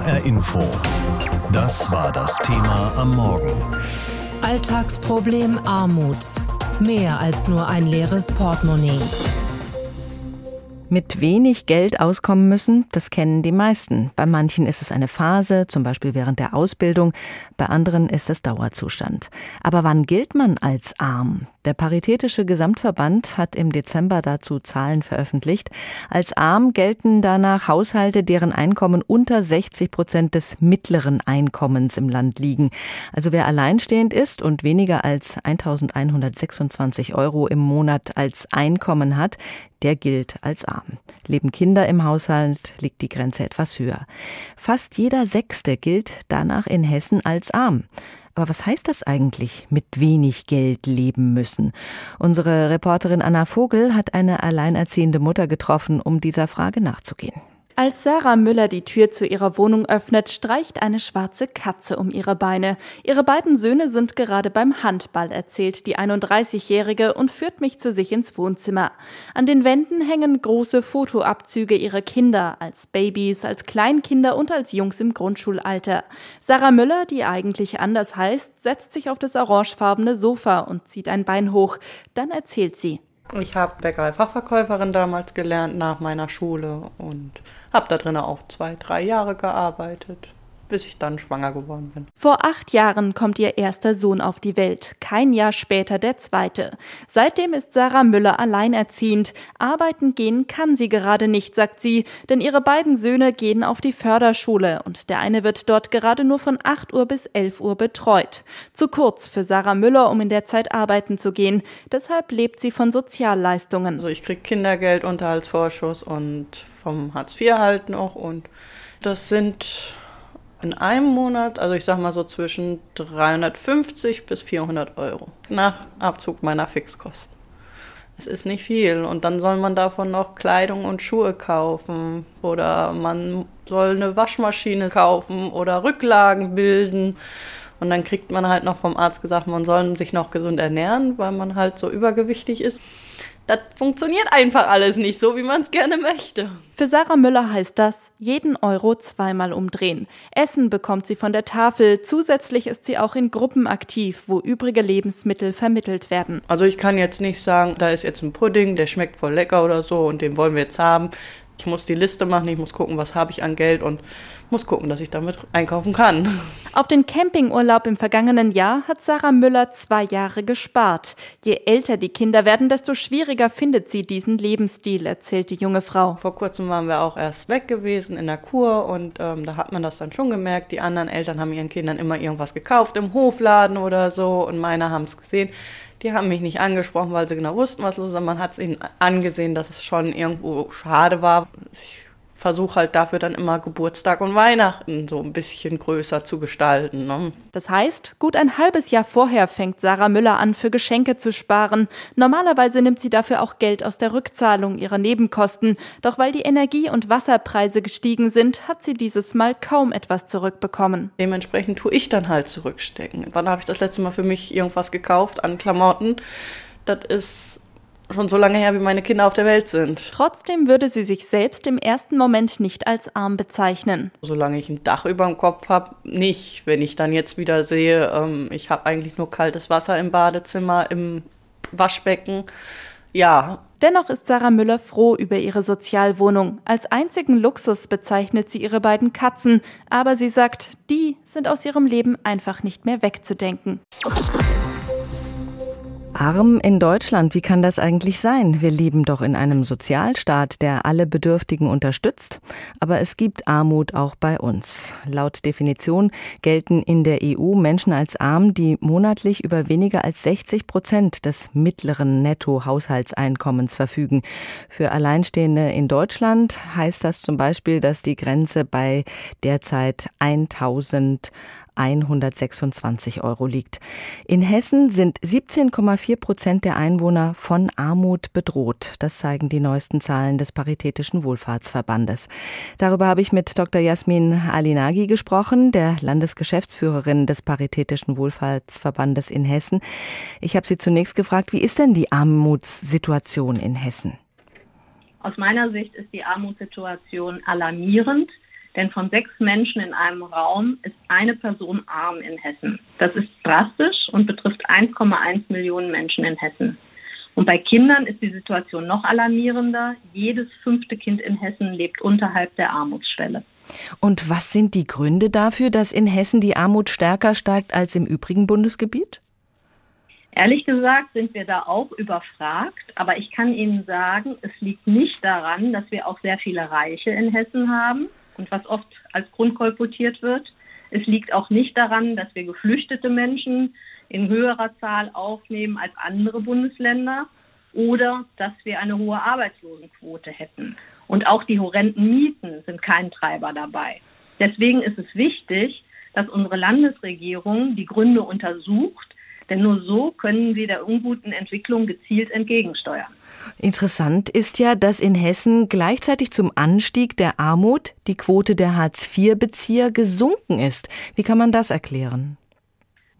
HR Info. Das war das Thema am Morgen. Alltagsproblem Armut. Mehr als nur ein leeres Portemonnaie. Mit wenig Geld auskommen müssen, das kennen die meisten. Bei manchen ist es eine Phase, zum Beispiel während der Ausbildung, bei anderen ist es Dauerzustand. Aber wann gilt man als arm? Der Paritätische Gesamtverband hat im Dezember dazu Zahlen veröffentlicht. Als arm gelten danach Haushalte, deren Einkommen unter 60 Prozent des mittleren Einkommens im Land liegen. Also wer alleinstehend ist und weniger als 1126 Euro im Monat als Einkommen hat, der gilt als arm. Leben Kinder im Haushalt, liegt die Grenze etwas höher. Fast jeder Sechste gilt danach in Hessen als arm. Aber was heißt das eigentlich, mit wenig Geld leben müssen? Unsere Reporterin Anna Vogel hat eine alleinerziehende Mutter getroffen, um dieser Frage nachzugehen. Als Sarah Müller die Tür zu ihrer Wohnung öffnet, streicht eine schwarze Katze um ihre Beine. Ihre beiden Söhne sind gerade beim Handball, erzählt die 31-Jährige und führt mich zu sich ins Wohnzimmer. An den Wänden hängen große Fotoabzüge ihrer Kinder, als Babys, als Kleinkinder und als Jungs im Grundschulalter. Sarah Müller, die eigentlich anders heißt, setzt sich auf das orangefarbene Sofa und zieht ein Bein hoch. Dann erzählt sie. Ich habe Bäckerei-Fachverkäuferin damals gelernt nach meiner Schule und habe da drin auch zwei, drei Jahre gearbeitet bis ich dann schwanger geworden bin. Vor acht Jahren kommt ihr erster Sohn auf die Welt, kein Jahr später der zweite. Seitdem ist Sarah Müller alleinerziehend. Arbeiten gehen kann sie gerade nicht, sagt sie, denn ihre beiden Söhne gehen auf die Förderschule und der eine wird dort gerade nur von 8 Uhr bis 11 Uhr betreut. Zu kurz für Sarah Müller, um in der Zeit arbeiten zu gehen. Deshalb lebt sie von Sozialleistungen. Also ich kriege Kindergeld, Unterhaltsvorschuss und vom Hartz IV halt noch und das sind in einem Monat, also ich sag mal so zwischen 350 bis 400 Euro nach Abzug meiner Fixkosten. Es ist nicht viel und dann soll man davon noch Kleidung und Schuhe kaufen oder man soll eine Waschmaschine kaufen oder Rücklagen bilden. Und dann kriegt man halt noch vom Arzt gesagt, man soll sich noch gesund ernähren, weil man halt so übergewichtig ist das funktioniert einfach alles nicht so, wie man es gerne möchte. Für Sarah Müller heißt das, jeden Euro zweimal umdrehen. Essen bekommt sie von der Tafel. Zusätzlich ist sie auch in Gruppen aktiv, wo übrige Lebensmittel vermittelt werden. Also ich kann jetzt nicht sagen, da ist jetzt ein Pudding, der schmeckt voll lecker oder so und den wollen wir jetzt haben. Ich muss die Liste machen, ich muss gucken, was habe ich an Geld und muss gucken, dass ich damit einkaufen kann. Auf den Campingurlaub im vergangenen Jahr hat Sarah Müller zwei Jahre gespart. Je älter die Kinder werden, desto schwieriger findet sie diesen Lebensstil, erzählt die junge Frau. Vor kurzem waren wir auch erst weg gewesen in der Kur und ähm, da hat man das dann schon gemerkt. Die anderen Eltern haben ihren Kindern immer irgendwas gekauft im Hofladen oder so und meine haben es gesehen. Die haben mich nicht angesprochen, weil sie genau wussten, was los ist. Man hat es ihnen angesehen, dass es schon irgendwo schade war. Ich versuche halt dafür dann immer Geburtstag und Weihnachten so ein bisschen größer zu gestalten. Ne? Das heißt, gut ein halbes Jahr vorher fängt Sarah Müller an, für Geschenke zu sparen. Normalerweise nimmt sie dafür auch Geld aus der Rückzahlung ihrer Nebenkosten. Doch weil die Energie- und Wasserpreise gestiegen sind, hat sie dieses Mal kaum etwas zurückbekommen. Dementsprechend tue ich dann halt zurückstecken. Wann habe ich das letzte Mal für mich irgendwas gekauft an Klamotten? Das ist schon so lange her, wie meine Kinder auf der Welt sind. Trotzdem würde sie sich selbst im ersten Moment nicht als arm bezeichnen. Solange ich ein Dach über dem Kopf habe, nicht. Wenn ich dann jetzt wieder sehe, ähm, ich habe eigentlich nur kaltes Wasser im Badezimmer, im Waschbecken, ja. Dennoch ist Sarah Müller froh über ihre Sozialwohnung. Als einzigen Luxus bezeichnet sie ihre beiden Katzen, aber sie sagt, die sind aus ihrem Leben einfach nicht mehr wegzudenken. Arm in Deutschland, wie kann das eigentlich sein? Wir leben doch in einem Sozialstaat, der alle Bedürftigen unterstützt. Aber es gibt Armut auch bei uns. Laut Definition gelten in der EU Menschen als arm, die monatlich über weniger als 60 Prozent des mittleren Nettohaushaltseinkommens verfügen. Für Alleinstehende in Deutschland heißt das zum Beispiel, dass die Grenze bei derzeit 1000 126 Euro liegt. In Hessen sind 17,4 Prozent der Einwohner von Armut bedroht. Das zeigen die neuesten Zahlen des Paritätischen Wohlfahrtsverbandes. Darüber habe ich mit Dr. Jasmin Alinagi gesprochen, der Landesgeschäftsführerin des Paritätischen Wohlfahrtsverbandes in Hessen. Ich habe Sie zunächst gefragt, wie ist denn die Armutssituation in Hessen? Aus meiner Sicht ist die Armutssituation alarmierend. Denn von sechs Menschen in einem Raum ist eine Person arm in Hessen. Das ist drastisch und betrifft 1,1 Millionen Menschen in Hessen. Und bei Kindern ist die Situation noch alarmierender. Jedes fünfte Kind in Hessen lebt unterhalb der Armutsschwelle. Und was sind die Gründe dafür, dass in Hessen die Armut stärker steigt als im übrigen Bundesgebiet? Ehrlich gesagt sind wir da auch überfragt, aber ich kann Ihnen sagen, es liegt nicht daran, dass wir auch sehr viele Reiche in Hessen haben und was oft als Grund kolportiert wird. Es liegt auch nicht daran, dass wir geflüchtete Menschen in höherer Zahl aufnehmen als andere Bundesländer oder dass wir eine hohe Arbeitslosenquote hätten. Und auch die horrenden Mieten sind kein Treiber dabei. Deswegen ist es wichtig, dass unsere Landesregierung die Gründe untersucht, denn nur so können wir der unguten Entwicklung gezielt entgegensteuern. Interessant ist ja, dass in Hessen gleichzeitig zum Anstieg der Armut die Quote der Hartz-IV-Bezieher gesunken ist. Wie kann man das erklären?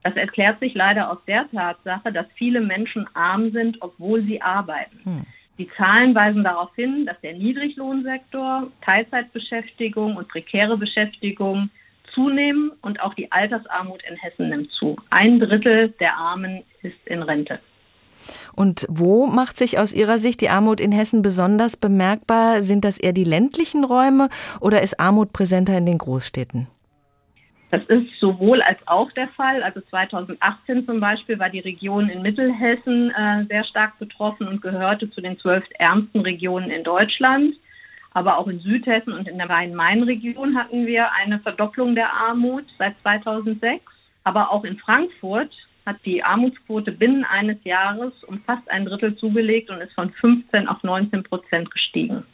Das erklärt sich leider aus der Tatsache, dass viele Menschen arm sind, obwohl sie arbeiten. Hm. Die Zahlen weisen darauf hin, dass der Niedriglohnsektor, Teilzeitbeschäftigung und prekäre Beschäftigung zunehmen und auch die Altersarmut in Hessen nimmt zu. Ein Drittel der Armen ist in Rente. Und wo macht sich aus Ihrer Sicht die Armut in Hessen besonders bemerkbar? Sind das eher die ländlichen Räume oder ist Armut präsenter in den Großstädten? Das ist sowohl als auch der Fall. Also 2018 zum Beispiel war die Region in Mittelhessen äh, sehr stark betroffen und gehörte zu den zwölf ärmsten Regionen in Deutschland. Aber auch in Südhessen und in der Rhein-Main-Region hatten wir eine Verdopplung der Armut seit 2006. Aber auch in Frankfurt hat die Armutsquote binnen eines Jahres um fast ein Drittel zugelegt und ist von 15 auf 19 Prozent gestiegen.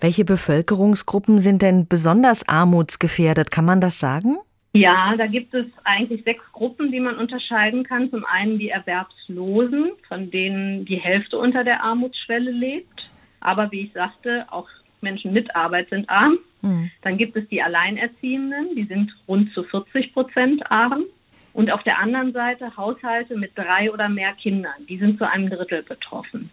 Welche Bevölkerungsgruppen sind denn besonders armutsgefährdet? Kann man das sagen? Ja, da gibt es eigentlich sechs Gruppen, die man unterscheiden kann. Zum einen die Erwerbslosen, von denen die Hälfte unter der Armutsschwelle lebt. Aber wie ich sagte, auch Menschen mit Arbeit sind arm. Mhm. Dann gibt es die Alleinerziehenden, die sind rund zu 40 Prozent arm. Und auf der anderen Seite Haushalte mit drei oder mehr Kindern, die sind zu einem Drittel betroffen.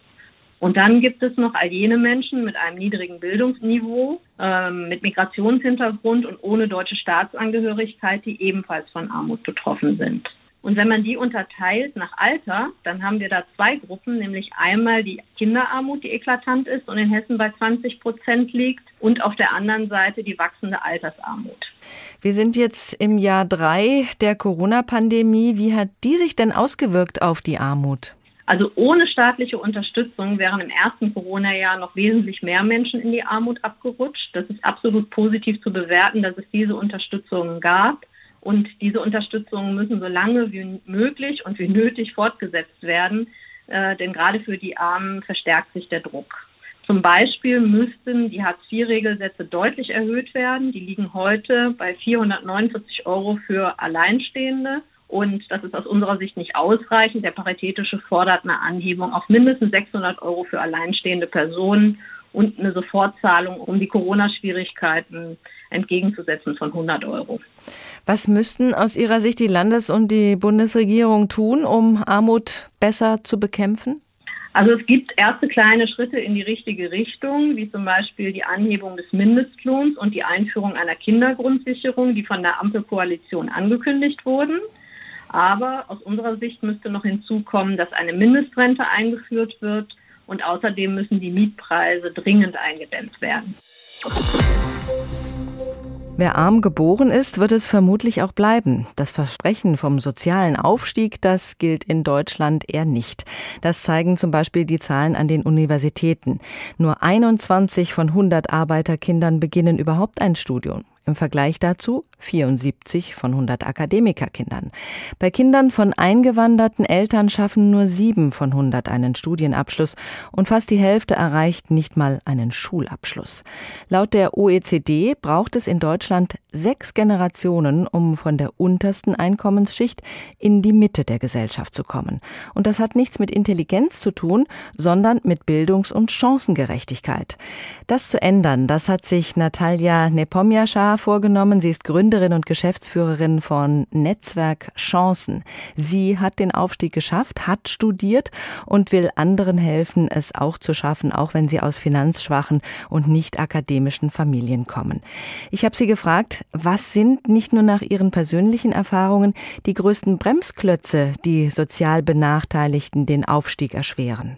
Und dann gibt es noch all jene Menschen mit einem niedrigen Bildungsniveau, ähm, mit Migrationshintergrund und ohne deutsche Staatsangehörigkeit, die ebenfalls von Armut betroffen sind. Und wenn man die unterteilt nach Alter, dann haben wir da zwei Gruppen, nämlich einmal die Kinderarmut, die eklatant ist und in Hessen bei 20 Prozent liegt, und auf der anderen Seite die wachsende Altersarmut. Wir sind jetzt im Jahr drei der Corona-Pandemie. Wie hat die sich denn ausgewirkt auf die Armut? Also ohne staatliche Unterstützung wären im ersten Corona-Jahr noch wesentlich mehr Menschen in die Armut abgerutscht. Das ist absolut positiv zu bewerten, dass es diese Unterstützung gab. Und diese Unterstützungen müssen so lange wie möglich und wie nötig fortgesetzt werden, äh, denn gerade für die Armen verstärkt sich der Druck. Zum Beispiel müssten die Hartz-IV-Regelsätze deutlich erhöht werden. Die liegen heute bei 449 Euro für Alleinstehende und das ist aus unserer Sicht nicht ausreichend. Der Paritätische fordert eine Anhebung auf mindestens 600 Euro für alleinstehende Personen und eine Sofortzahlung, um die Corona-Schwierigkeiten entgegenzusetzen von 100 Euro. Was müssten aus Ihrer Sicht die Landes- und die Bundesregierung tun, um Armut besser zu bekämpfen? Also es gibt erste kleine Schritte in die richtige Richtung, wie zum Beispiel die Anhebung des Mindestlohns und die Einführung einer Kindergrundsicherung, die von der Ampelkoalition angekündigt wurden. Aber aus unserer Sicht müsste noch hinzukommen, dass eine Mindestrente eingeführt wird und außerdem müssen die Mietpreise dringend eingedämmt werden. Wer arm geboren ist, wird es vermutlich auch bleiben. Das Versprechen vom sozialen Aufstieg, das gilt in Deutschland eher nicht. Das zeigen zum Beispiel die Zahlen an den Universitäten. Nur 21 von 100 Arbeiterkindern beginnen überhaupt ein Studium. Im Vergleich dazu 74 von 100 Akademikerkindern. Bei Kindern von eingewanderten Eltern schaffen nur sieben von 100 einen Studienabschluss und fast die Hälfte erreicht nicht mal einen Schulabschluss. Laut der OECD braucht es in Deutschland sechs Generationen, um von der untersten Einkommensschicht in die Mitte der Gesellschaft zu kommen. Und das hat nichts mit Intelligenz zu tun, sondern mit Bildungs- und Chancengerechtigkeit. Das zu ändern, das hat sich Natalia Nepomniascha vorgenommen. Sie ist Gründerin und Geschäftsführerin von Netzwerk Chancen. Sie hat den Aufstieg geschafft, hat studiert und will anderen helfen, es auch zu schaffen, auch wenn sie aus finanzschwachen und nicht akademischen Familien kommen. Ich habe sie gefragt, was sind nicht nur nach ihren persönlichen Erfahrungen die größten Bremsklötze, die sozial Benachteiligten den Aufstieg erschweren?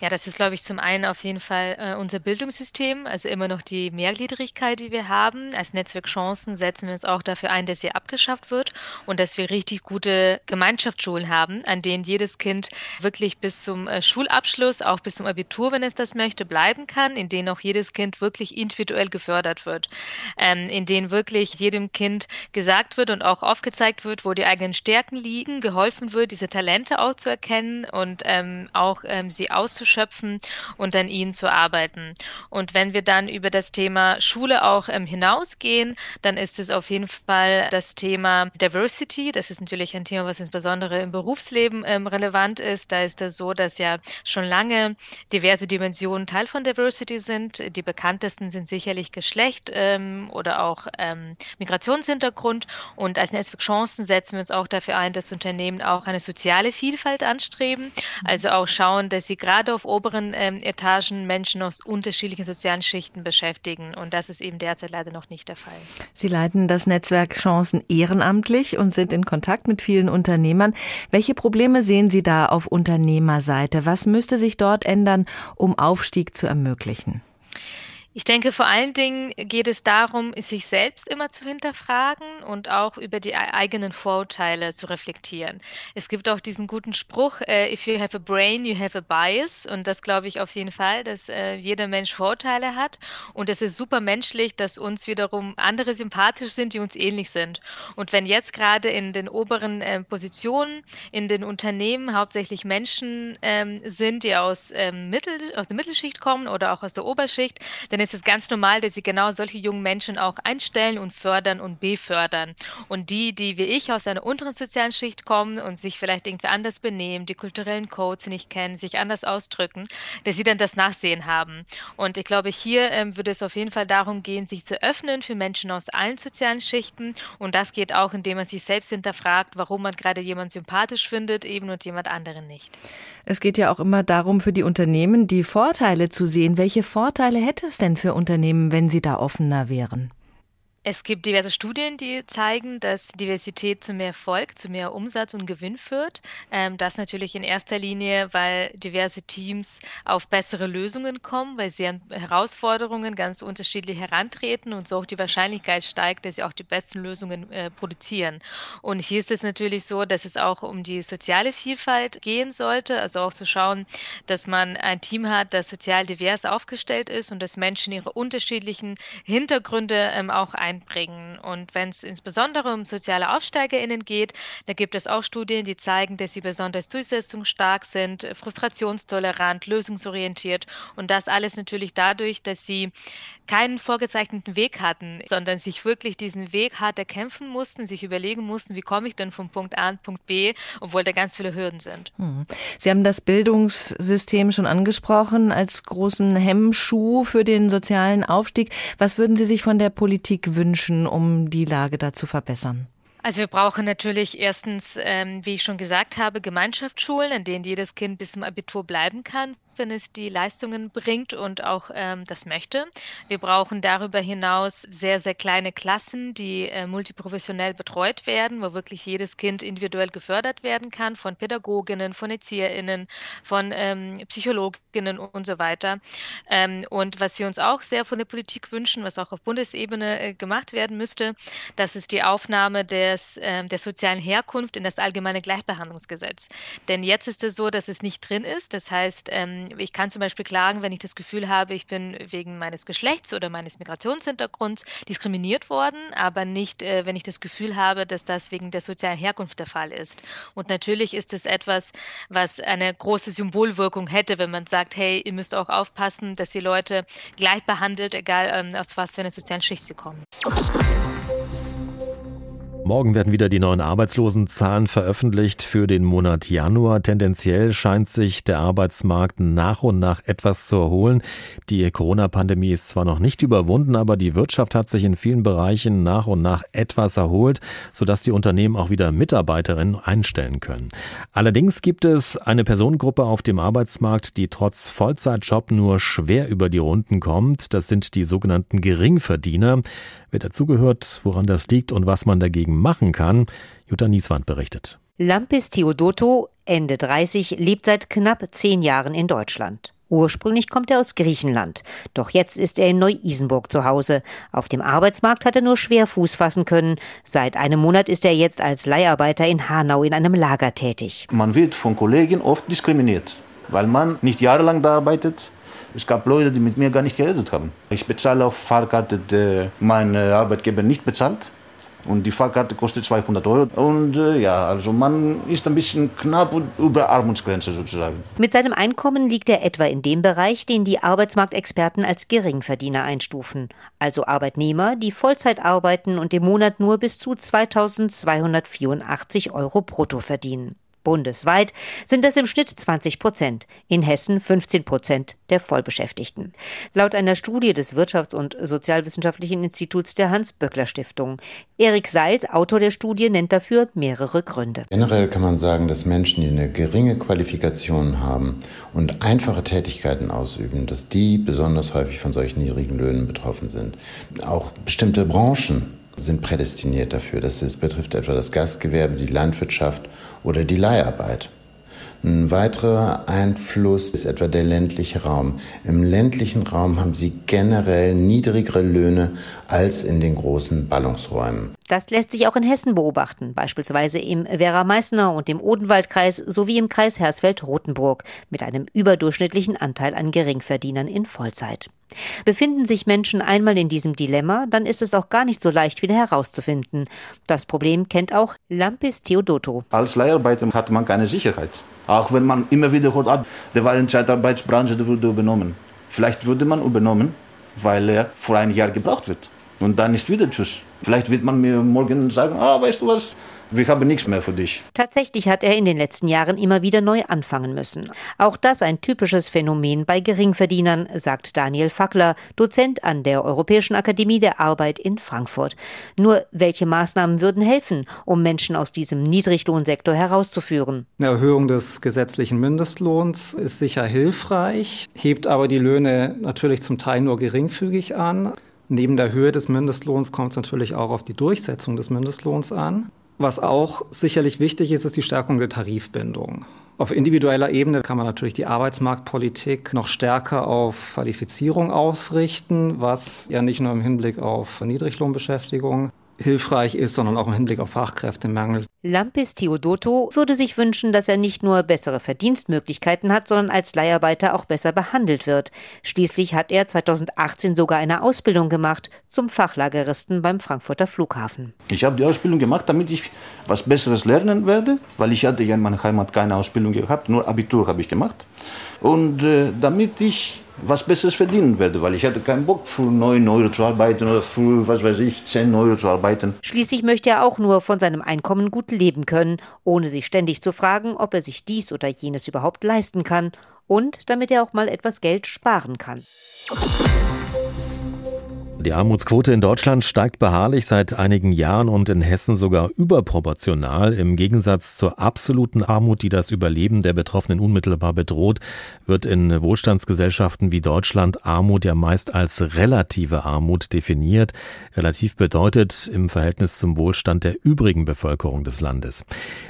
Ja, das ist, glaube ich, zum einen auf jeden Fall äh, unser Bildungssystem, also immer noch die Mehrgliedrigkeit, die wir haben. Als Netzwerk Chancen setzen wir uns auch dafür ein, dass sie abgeschafft wird und dass wir richtig gute Gemeinschaftsschulen haben, an denen jedes Kind wirklich bis zum äh, Schulabschluss, auch bis zum Abitur, wenn es das möchte, bleiben kann, in denen auch jedes Kind wirklich individuell gefördert wird, ähm, in denen wirklich jedem Kind gesagt wird und auch aufgezeigt wird, wo die eigenen Stärken liegen, geholfen wird, diese Talente auch zu erkennen und ähm, auch ähm, sie auszuschöpfen schöpfen und an ihnen zu arbeiten. Und wenn wir dann über das Thema Schule auch ähm, hinausgehen, dann ist es auf jeden Fall das Thema Diversity. Das ist natürlich ein Thema, was insbesondere im Berufsleben ähm, relevant ist. Da ist es so, dass ja schon lange diverse Dimensionen Teil von Diversity sind. Die bekanntesten sind sicherlich Geschlecht ähm, oder auch ähm, Migrationshintergrund. Und als Netzwerk Chancen setzen wir uns auch dafür ein, dass Unternehmen auch eine soziale Vielfalt anstreben. Also auch schauen, dass sie gerade auf oberen ähm, Etagen Menschen aus unterschiedlichen sozialen Schichten beschäftigen. Und das ist eben derzeit leider noch nicht der Fall. Sie leiten das Netzwerk Chancen ehrenamtlich und sind in Kontakt mit vielen Unternehmern. Welche Probleme sehen Sie da auf Unternehmerseite? Was müsste sich dort ändern, um Aufstieg zu ermöglichen? Ich denke, vor allen Dingen geht es darum, sich selbst immer zu hinterfragen und auch über die eigenen Vorurteile zu reflektieren. Es gibt auch diesen guten Spruch, äh, if you have a brain, you have a bias. Und das glaube ich auf jeden Fall, dass äh, jeder Mensch Vorurteile hat. Und es ist super menschlich, dass uns wiederum andere sympathisch sind, die uns ähnlich sind. Und wenn jetzt gerade in den oberen äh, Positionen, in den Unternehmen hauptsächlich Menschen ähm, sind, die aus, ähm, Mittel, aus der Mittelschicht kommen oder auch aus der Oberschicht, dann ist es ganz normal, dass sie genau solche jungen Menschen auch einstellen und fördern und befördern. Und die, die wie ich aus einer unteren sozialen Schicht kommen und sich vielleicht irgendwie anders benehmen, die kulturellen Codes nicht kennen, sich anders ausdrücken, dass sie dann das Nachsehen haben. Und ich glaube, hier ähm, würde es auf jeden Fall darum gehen, sich zu öffnen für Menschen aus allen sozialen Schichten. Und das geht auch, indem man sich selbst hinterfragt, warum man gerade jemanden sympathisch findet, eben und jemand anderen nicht. Es geht ja auch immer darum, für die Unternehmen die Vorteile zu sehen. Welche Vorteile hätte es denn für Unternehmen, wenn sie da offener wären? Es gibt diverse Studien, die zeigen, dass Diversität zu mehr Erfolg, zu mehr Umsatz und Gewinn führt. Ähm, das natürlich in erster Linie, weil diverse Teams auf bessere Lösungen kommen, weil sie an Herausforderungen ganz unterschiedlich herantreten und so auch die Wahrscheinlichkeit steigt, dass sie auch die besten Lösungen äh, produzieren. Und hier ist es natürlich so, dass es auch um die soziale Vielfalt gehen sollte, also auch zu schauen, dass man ein Team hat, das sozial divers aufgestellt ist und dass Menschen ihre unterschiedlichen Hintergründe ähm, auch ein einbringen. Und wenn es insbesondere um soziale AufsteigerInnen geht, da gibt es auch Studien, die zeigen, dass sie besonders durchsetzungsstark sind, frustrationstolerant, lösungsorientiert und das alles natürlich dadurch, dass sie keinen vorgezeichneten Weg hatten, sondern sich wirklich diesen Weg hart erkämpfen mussten, sich überlegen mussten, wie komme ich denn von Punkt A an Punkt B, obwohl da ganz viele Hürden sind. Hm. Sie haben das Bildungssystem schon angesprochen als großen Hemmschuh für den sozialen Aufstieg. Was würden Sie sich von der Politik wünschen? Wünschen, um die Lage da zu verbessern? Also wir brauchen natürlich erstens, ähm, wie ich schon gesagt habe, Gemeinschaftsschulen, in denen jedes Kind bis zum Abitur bleiben kann, wenn es die Leistungen bringt und auch ähm, das möchte. Wir brauchen darüber hinaus sehr, sehr kleine Klassen, die äh, multiprofessionell betreut werden, wo wirklich jedes Kind individuell gefördert werden kann von Pädagoginnen, von ErzieherInnen, von ähm, Psychologinnen und so weiter. Ähm, und was wir uns auch sehr von der Politik wünschen, was auch auf Bundesebene äh, gemacht werden müsste, das ist die Aufnahme des, äh, der sozialen Herkunft in das allgemeine Gleichbehandlungsgesetz. Denn jetzt ist es so, dass es nicht drin ist. Das heißt, ähm, ich kann zum Beispiel klagen, wenn ich das Gefühl habe, ich bin wegen meines Geschlechts oder meines Migrationshintergrunds diskriminiert worden, aber nicht, äh, wenn ich das Gefühl habe, dass das wegen der sozialen Herkunft der Fall ist. Und natürlich ist es etwas, was eine große Symbolwirkung hätte, wenn man sagt, hey, ihr müsst auch aufpassen, dass die Leute gleich behandelt, egal ähm, aus was für einer sozialen Schicht sie kommen. Morgen werden wieder die neuen Arbeitslosenzahlen veröffentlicht für den Monat Januar. Tendenziell scheint sich der Arbeitsmarkt nach und nach etwas zu erholen. Die Corona-Pandemie ist zwar noch nicht überwunden, aber die Wirtschaft hat sich in vielen Bereichen nach und nach etwas erholt, sodass die Unternehmen auch wieder Mitarbeiterinnen einstellen können. Allerdings gibt es eine Personengruppe auf dem Arbeitsmarkt, die trotz Vollzeitjob nur schwer über die Runden kommt. Das sind die sogenannten Geringverdiener. Wer dazugehört, woran das liegt und was man dagegen machen kann, Jutta Nieswand berichtet. Lampis Theodoto, Ende 30, lebt seit knapp zehn Jahren in Deutschland. Ursprünglich kommt er aus Griechenland. Doch jetzt ist er in Neu-Isenburg zu Hause. Auf dem Arbeitsmarkt hat er nur schwer Fuß fassen können. Seit einem Monat ist er jetzt als Leiharbeiter in Hanau in einem Lager tätig. Man wird von Kollegen oft diskriminiert, weil man nicht jahrelang da arbeitet es gab Leute, die mit mir gar nicht geredet haben. Ich bezahle auch Fahrkarte, die mein Arbeitgeber nicht bezahlt. Und die Fahrkarte kostet 200 Euro. Und äh, ja, also man ist ein bisschen knapp über Armutsgrenze sozusagen. Mit seinem Einkommen liegt er etwa in dem Bereich, den die Arbeitsmarktexperten als Geringverdiener einstufen. Also Arbeitnehmer, die Vollzeit arbeiten und im Monat nur bis zu 2284 Euro brutto verdienen. Bundesweit sind das im Schnitt 20 Prozent, in Hessen 15 Prozent der Vollbeschäftigten. Laut einer Studie des Wirtschafts- und Sozialwissenschaftlichen Instituts der Hans-Böckler-Stiftung. Erik Seils, Autor der Studie, nennt dafür mehrere Gründe. Generell kann man sagen, dass Menschen, die eine geringe Qualifikation haben und einfache Tätigkeiten ausüben, dass die besonders häufig von solchen niedrigen Löhnen betroffen sind. Auch bestimmte Branchen sind prädestiniert dafür. Das betrifft etwa das Gastgewerbe, die Landwirtschaft oder die Leiharbeit. Ein weiterer Einfluss ist etwa der ländliche Raum. Im ländlichen Raum haben sie generell niedrigere Löhne als in den großen Ballungsräumen. Das lässt sich auch in Hessen beobachten, beispielsweise im Werra-Meißner und im Odenwaldkreis sowie im Kreis Hersfeld-Rotenburg mit einem überdurchschnittlichen Anteil an Geringverdienern in Vollzeit. Befinden sich Menschen einmal in diesem Dilemma, dann ist es auch gar nicht so leicht wieder herauszufinden. Das Problem kennt auch Lampis Theodoto. Als Leiharbeiter hat man keine Sicherheit. Auch wenn man immer wieder hört, ah, der war in der Zeitarbeitsbranche, der wurde übernommen. Vielleicht würde man übernommen, weil er vor einem Jahr gebraucht wird. Und dann ist wieder Tschüss. Vielleicht wird man mir morgen sagen, ah, weißt du was, wir haben nichts mehr für dich. Tatsächlich hat er in den letzten Jahren immer wieder neu anfangen müssen. Auch das ein typisches Phänomen bei Geringverdienern, sagt Daniel Fackler, Dozent an der Europäischen Akademie der Arbeit in Frankfurt. Nur welche Maßnahmen würden helfen, um Menschen aus diesem Niedriglohnsektor herauszuführen? Eine Erhöhung des gesetzlichen Mindestlohns ist sicher hilfreich, hebt aber die Löhne natürlich zum Teil nur geringfügig an. Neben der Höhe des Mindestlohns kommt es natürlich auch auf die Durchsetzung des Mindestlohns an. Was auch sicherlich wichtig ist, ist die Stärkung der Tarifbindung. Auf individueller Ebene kann man natürlich die Arbeitsmarktpolitik noch stärker auf Qualifizierung ausrichten, was ja nicht nur im Hinblick auf Niedriglohnbeschäftigung hilfreich ist, sondern auch im Hinblick auf Fachkräftemangel. Lampis Theodoto würde sich wünschen, dass er nicht nur bessere Verdienstmöglichkeiten hat, sondern als Leiharbeiter auch besser behandelt wird. Schließlich hat er 2018 sogar eine Ausbildung gemacht zum Fachlageristen beim Frankfurter Flughafen. Ich habe die Ausbildung gemacht, damit ich was Besseres lernen werde, weil ich hatte ja in meiner Heimat keine Ausbildung gehabt, nur Abitur habe ich gemacht. Und äh, damit ich was Besseres verdienen werde, weil ich hatte keinen Bock, für 9 Euro zu arbeiten oder für, was weiß ich, 10 Euro zu arbeiten. Schließlich möchte er auch nur von seinem Einkommen gut leben können, ohne sich ständig zu fragen, ob er sich dies oder jenes überhaupt leisten kann und damit er auch mal etwas Geld sparen kann. Die Armutsquote in Deutschland steigt beharrlich seit einigen Jahren und in Hessen sogar überproportional. Im Gegensatz zur absoluten Armut, die das Überleben der Betroffenen unmittelbar bedroht, wird in Wohlstandsgesellschaften wie Deutschland Armut ja meist als relative Armut definiert. Relativ bedeutet im Verhältnis zum Wohlstand der übrigen Bevölkerung des Landes.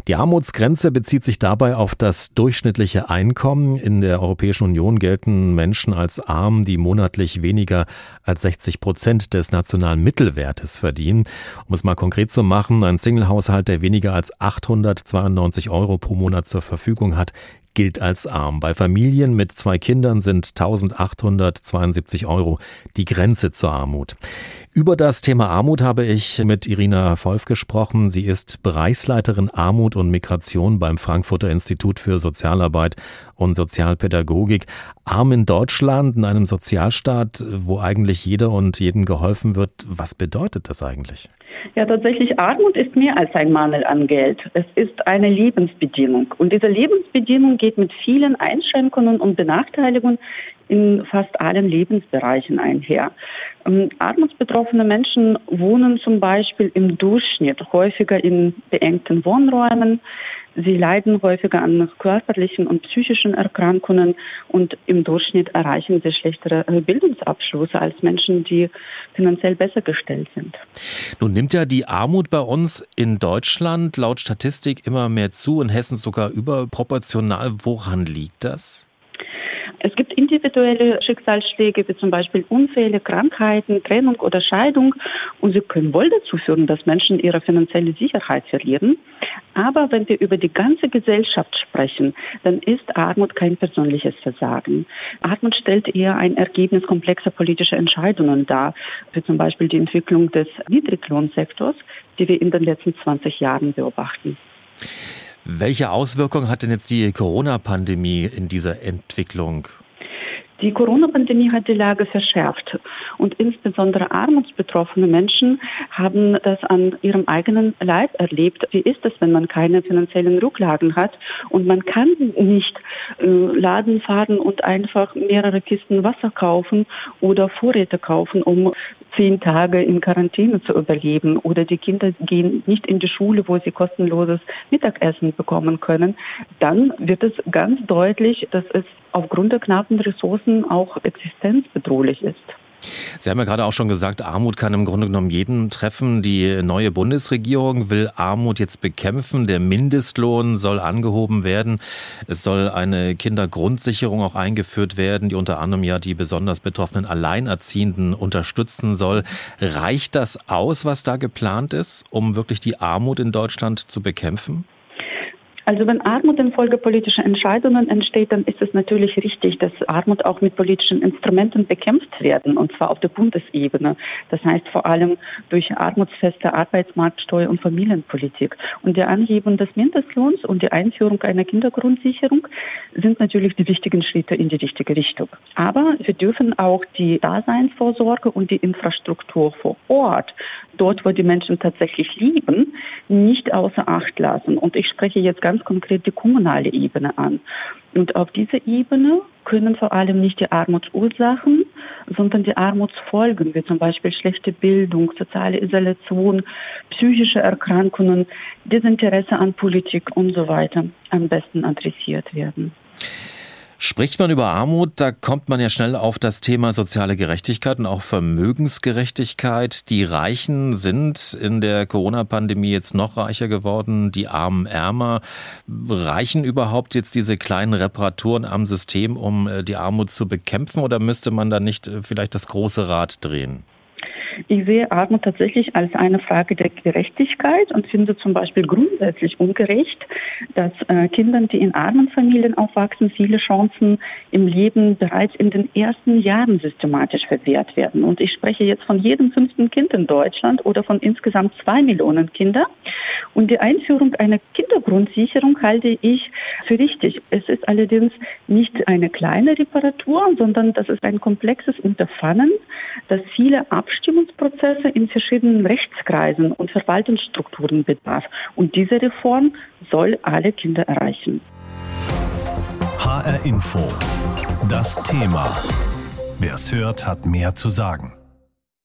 Die Armutsgrenze bezieht sich dabei auf das durchschnittliche Einkommen. In der Europäischen Union gelten Menschen als arm, die monatlich weniger als 60 Prozent des nationalen Mittelwertes verdienen. Um es mal konkret zu machen, ein Singlehaushalt, der weniger als 892 Euro pro Monat zur Verfügung hat, gilt als arm. Bei Familien mit zwei Kindern sind 1872 Euro die Grenze zur Armut. Über das Thema Armut habe ich mit Irina Wolf gesprochen. Sie ist Bereichsleiterin Armut und Migration beim Frankfurter Institut für Sozialarbeit und Sozialpädagogik. Arm in Deutschland, in einem Sozialstaat, wo eigentlich jeder und jedem geholfen wird. Was bedeutet das eigentlich? Ja, tatsächlich, Armut ist mehr als ein Mangel an Geld. Es ist eine Lebensbedingung. Und diese Lebensbedingung geht mit vielen Einschränkungen und Benachteiligungen in fast allen Lebensbereichen einher. Ähm, armutsbetroffene Menschen wohnen zum Beispiel im Durchschnitt häufiger in beengten Wohnräumen. Sie leiden häufiger an körperlichen und psychischen Erkrankungen und im Durchschnitt erreichen sie schlechtere Bildungsabschlüsse als Menschen, die finanziell besser gestellt sind. Nun nimmt ja die Armut bei uns in Deutschland laut Statistik immer mehr zu, in Hessen sogar überproportional. Woran liegt das? Es gibt individuelle Schicksalsschläge, wie zum Beispiel Unfälle, Krankheiten, Trennung oder Scheidung. Und sie können wohl dazu führen, dass Menschen ihre finanzielle Sicherheit verlieren. Aber wenn wir über die ganze Gesellschaft sprechen, dann ist Armut kein persönliches Versagen. Armut stellt eher ein Ergebnis komplexer politischer Entscheidungen dar, wie zum Beispiel die Entwicklung des Niedriglohnsektors, die wir in den letzten 20 Jahren beobachten. Welche Auswirkungen hat denn jetzt die Corona-Pandemie in dieser Entwicklung? Die Corona-Pandemie hat die Lage verschärft und insbesondere armutsbetroffene Menschen haben das an ihrem eigenen Leib erlebt. Wie ist es, wenn man keine finanziellen Rücklagen hat und man kann nicht äh, Laden fahren und einfach mehrere Kisten Wasser kaufen oder Vorräte kaufen, um zehn Tage in Quarantäne zu überleben oder die Kinder gehen nicht in die Schule, wo sie kostenloses Mittagessen bekommen können, dann wird es ganz deutlich, dass es aufgrund der knappen Ressourcen auch existenzbedrohlich ist. Sie haben ja gerade auch schon gesagt, Armut kann im Grunde genommen jeden treffen. Die neue Bundesregierung will Armut jetzt bekämpfen. Der Mindestlohn soll angehoben werden. Es soll eine Kindergrundsicherung auch eingeführt werden, die unter anderem ja die besonders betroffenen Alleinerziehenden unterstützen soll. Reicht das aus, was da geplant ist, um wirklich die Armut in Deutschland zu bekämpfen? Also wenn Armut infolge politischer Entscheidungen entsteht, dann ist es natürlich richtig, dass Armut auch mit politischen Instrumenten bekämpft werden, und zwar auf der Bundesebene. Das heißt vor allem durch armutsfeste Arbeitsmarktsteuer und Familienpolitik. Und die Anhebung des Mindestlohns und die Einführung einer Kindergrundsicherung sind natürlich die wichtigen Schritte in die richtige Richtung. Aber wir dürfen auch die Daseinsvorsorge und die Infrastruktur vor Ort, dort wo die Menschen tatsächlich leben, nicht außer Acht lassen. Und ich spreche jetzt ganz konkret die kommunale Ebene an. Und auf dieser Ebene können vor allem nicht die Armutsursachen, sondern die Armutsfolgen, wie zum Beispiel schlechte Bildung, soziale Isolation, psychische Erkrankungen, Desinteresse an Politik und so weiter am besten adressiert werden. Spricht man über Armut, da kommt man ja schnell auf das Thema soziale Gerechtigkeit und auch Vermögensgerechtigkeit. Die Reichen sind in der Corona-Pandemie jetzt noch reicher geworden, die Armen ärmer. Reichen überhaupt jetzt diese kleinen Reparaturen am System, um äh, die Armut zu bekämpfen oder müsste man da nicht äh, vielleicht das große Rad drehen? Ich sehe Armut tatsächlich als eine Frage der Gerechtigkeit und finde zum Beispiel grundsätzlich ungerecht, dass äh, Kindern, die in armen Familien aufwachsen, viele Chancen im Leben bereits in den ersten Jahren systematisch verwehrt werden. Und ich spreche jetzt von jedem fünften Kind in Deutschland oder von insgesamt zwei Millionen Kindern. Und die Einführung einer Kindergrundsicherung halte ich für richtig. Es ist allerdings nicht eine kleine Reparatur, sondern das ist ein komplexes Unterfangen, das viele Abstimmungsprozesse in verschiedenen Rechtskreisen und Verwaltungsstrukturen bedarf. Und diese Reform soll alle Kinder erreichen. HR Info. Das Thema. Wer es hört, hat mehr zu sagen.